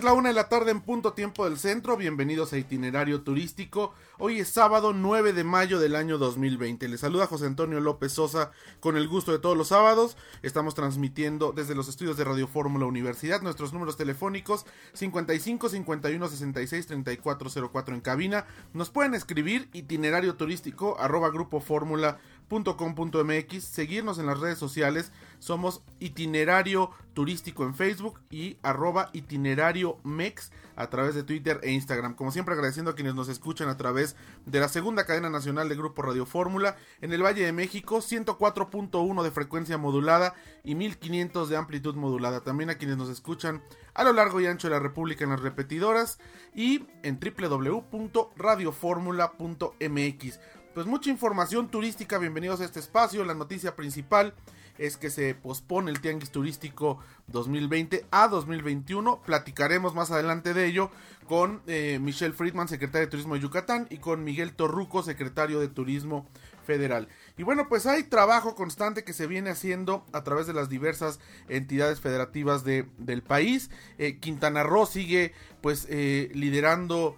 Es la una de la tarde en punto tiempo del centro. Bienvenidos a Itinerario Turístico. Hoy es sábado 9 de mayo del año 2020. Les saluda José Antonio López Sosa con el gusto de todos los sábados. Estamos transmitiendo desde los estudios de Radio Fórmula Universidad. Nuestros números telefónicos 55 51 66 34 04 en cabina. Nos pueden escribir itinerario turístico arroba grupo fórmula .com.mx, seguirnos en las redes sociales, somos itinerario turístico en Facebook y arroba itinerario mex a través de Twitter e Instagram. Como siempre agradeciendo a quienes nos escuchan a través de la segunda cadena nacional de Grupo Radio Fórmula en el Valle de México, 104.1 de frecuencia modulada y 1500 de amplitud modulada. También a quienes nos escuchan a lo largo y ancho de la República en las repetidoras y en www.radioformula.mx pues mucha información turística. Bienvenidos a este espacio. La noticia principal es que se pospone el Tianguis Turístico 2020 a 2021. Platicaremos más adelante de ello con eh, Michelle Friedman, secretaria de Turismo de Yucatán, y con Miguel Torruco, secretario de Turismo Federal. Y bueno, pues hay trabajo constante que se viene haciendo a través de las diversas entidades federativas de, del país. Eh, Quintana Roo sigue pues eh, liderando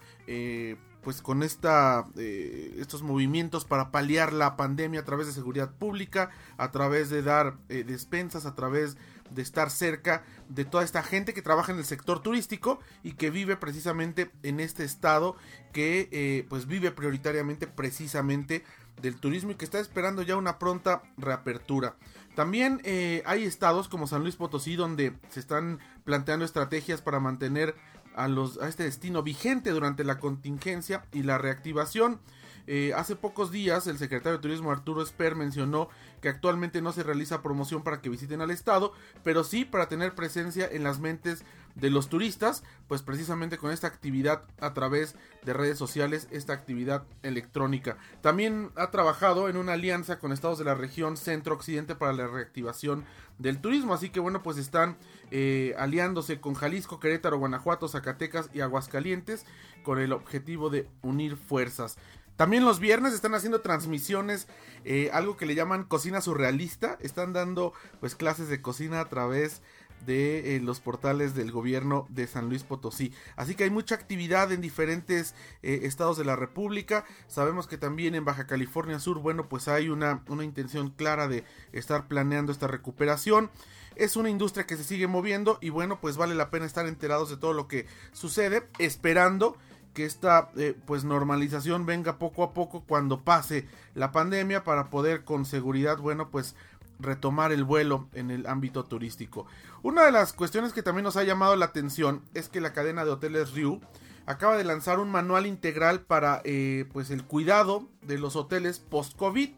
pues con esta, eh, estos movimientos para paliar la pandemia a través de seguridad pública, a través de dar eh, despensas, a través de estar cerca de toda esta gente que trabaja en el sector turístico y que vive precisamente en este estado que eh, pues vive prioritariamente precisamente del turismo y que está esperando ya una pronta reapertura. También hay estados como San Luis Potosí donde se están planteando estrategias para mantener a, los, a este destino vigente durante la contingencia y la reactivación. Eh, hace pocos días el secretario de Turismo Arturo Esper mencionó que actualmente no se realiza promoción para que visiten al estado, pero sí para tener presencia en las mentes de los turistas, pues precisamente con esta actividad a través de redes sociales, esta actividad electrónica. También ha trabajado en una alianza con estados de la región centro-occidente para la reactivación del turismo, así que bueno, pues están eh, aliándose con Jalisco, Querétaro, Guanajuato, Zacatecas y Aguascalientes con el objetivo de unir fuerzas. También los viernes están haciendo transmisiones, eh, algo que le llaman cocina surrealista. Están dando pues clases de cocina a través de eh, los portales del gobierno de San Luis Potosí. Así que hay mucha actividad en diferentes eh, estados de la República. Sabemos que también en Baja California Sur, bueno, pues hay una, una intención clara de estar planeando esta recuperación. Es una industria que se sigue moviendo y bueno, pues vale la pena estar enterados de todo lo que sucede, esperando que esta eh, pues normalización venga poco a poco cuando pase la pandemia para poder con seguridad bueno pues retomar el vuelo en el ámbito turístico. Una de las cuestiones que también nos ha llamado la atención es que la cadena de hoteles Ryu acaba de lanzar un manual integral para eh, pues el cuidado de los hoteles post-COVID.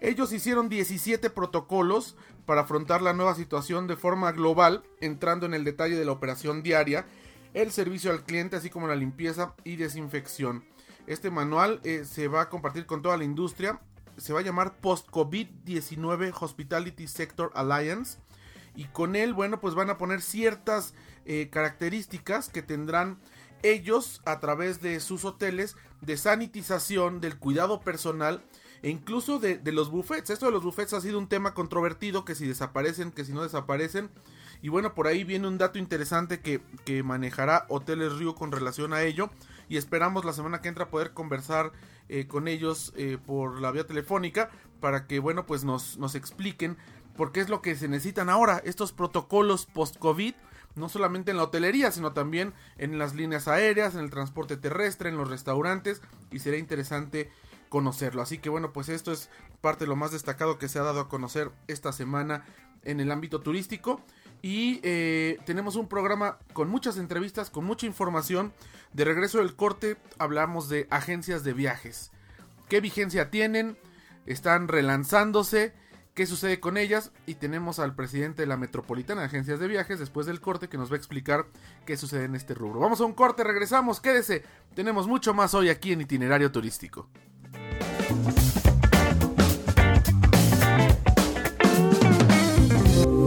Ellos hicieron 17 protocolos para afrontar la nueva situación de forma global, entrando en el detalle de la operación diaria el servicio al cliente, así como la limpieza y desinfección. Este manual eh, se va a compartir con toda la industria. Se va a llamar Post-COVID-19 Hospitality Sector Alliance. Y con él, bueno, pues van a poner ciertas eh, características que tendrán ellos a través de sus hoteles de sanitización, del cuidado personal e incluso de, de, los buffets. Esto de los buffets ha sido un tema controvertido, que si desaparecen, que si no desaparecen. Y bueno, por ahí viene un dato interesante que, manejará Hoteles Río con relación a ello. Y esperamos la semana que entra poder conversar eh, con ellos eh, por la vía telefónica para que, bueno, pues nos, nos expliquen por qué es lo que se necesitan ahora, estos protocolos post-COVID no solamente en la hotelería, sino también en las líneas aéreas, en el transporte terrestre, en los restaurantes, y será interesante conocerlo. Así que bueno, pues esto es parte de lo más destacado que se ha dado a conocer esta semana en el ámbito turístico. Y eh, tenemos un programa con muchas entrevistas, con mucha información. De regreso del corte hablamos de agencias de viajes. ¿Qué vigencia tienen? ¿Están relanzándose? ¿Qué sucede con ellas? Y tenemos al presidente de la Metropolitana de Agencias de Viajes después del corte que nos va a explicar qué sucede en este rubro. Vamos a un corte, regresamos, quédese. Tenemos mucho más hoy aquí en Itinerario Turístico.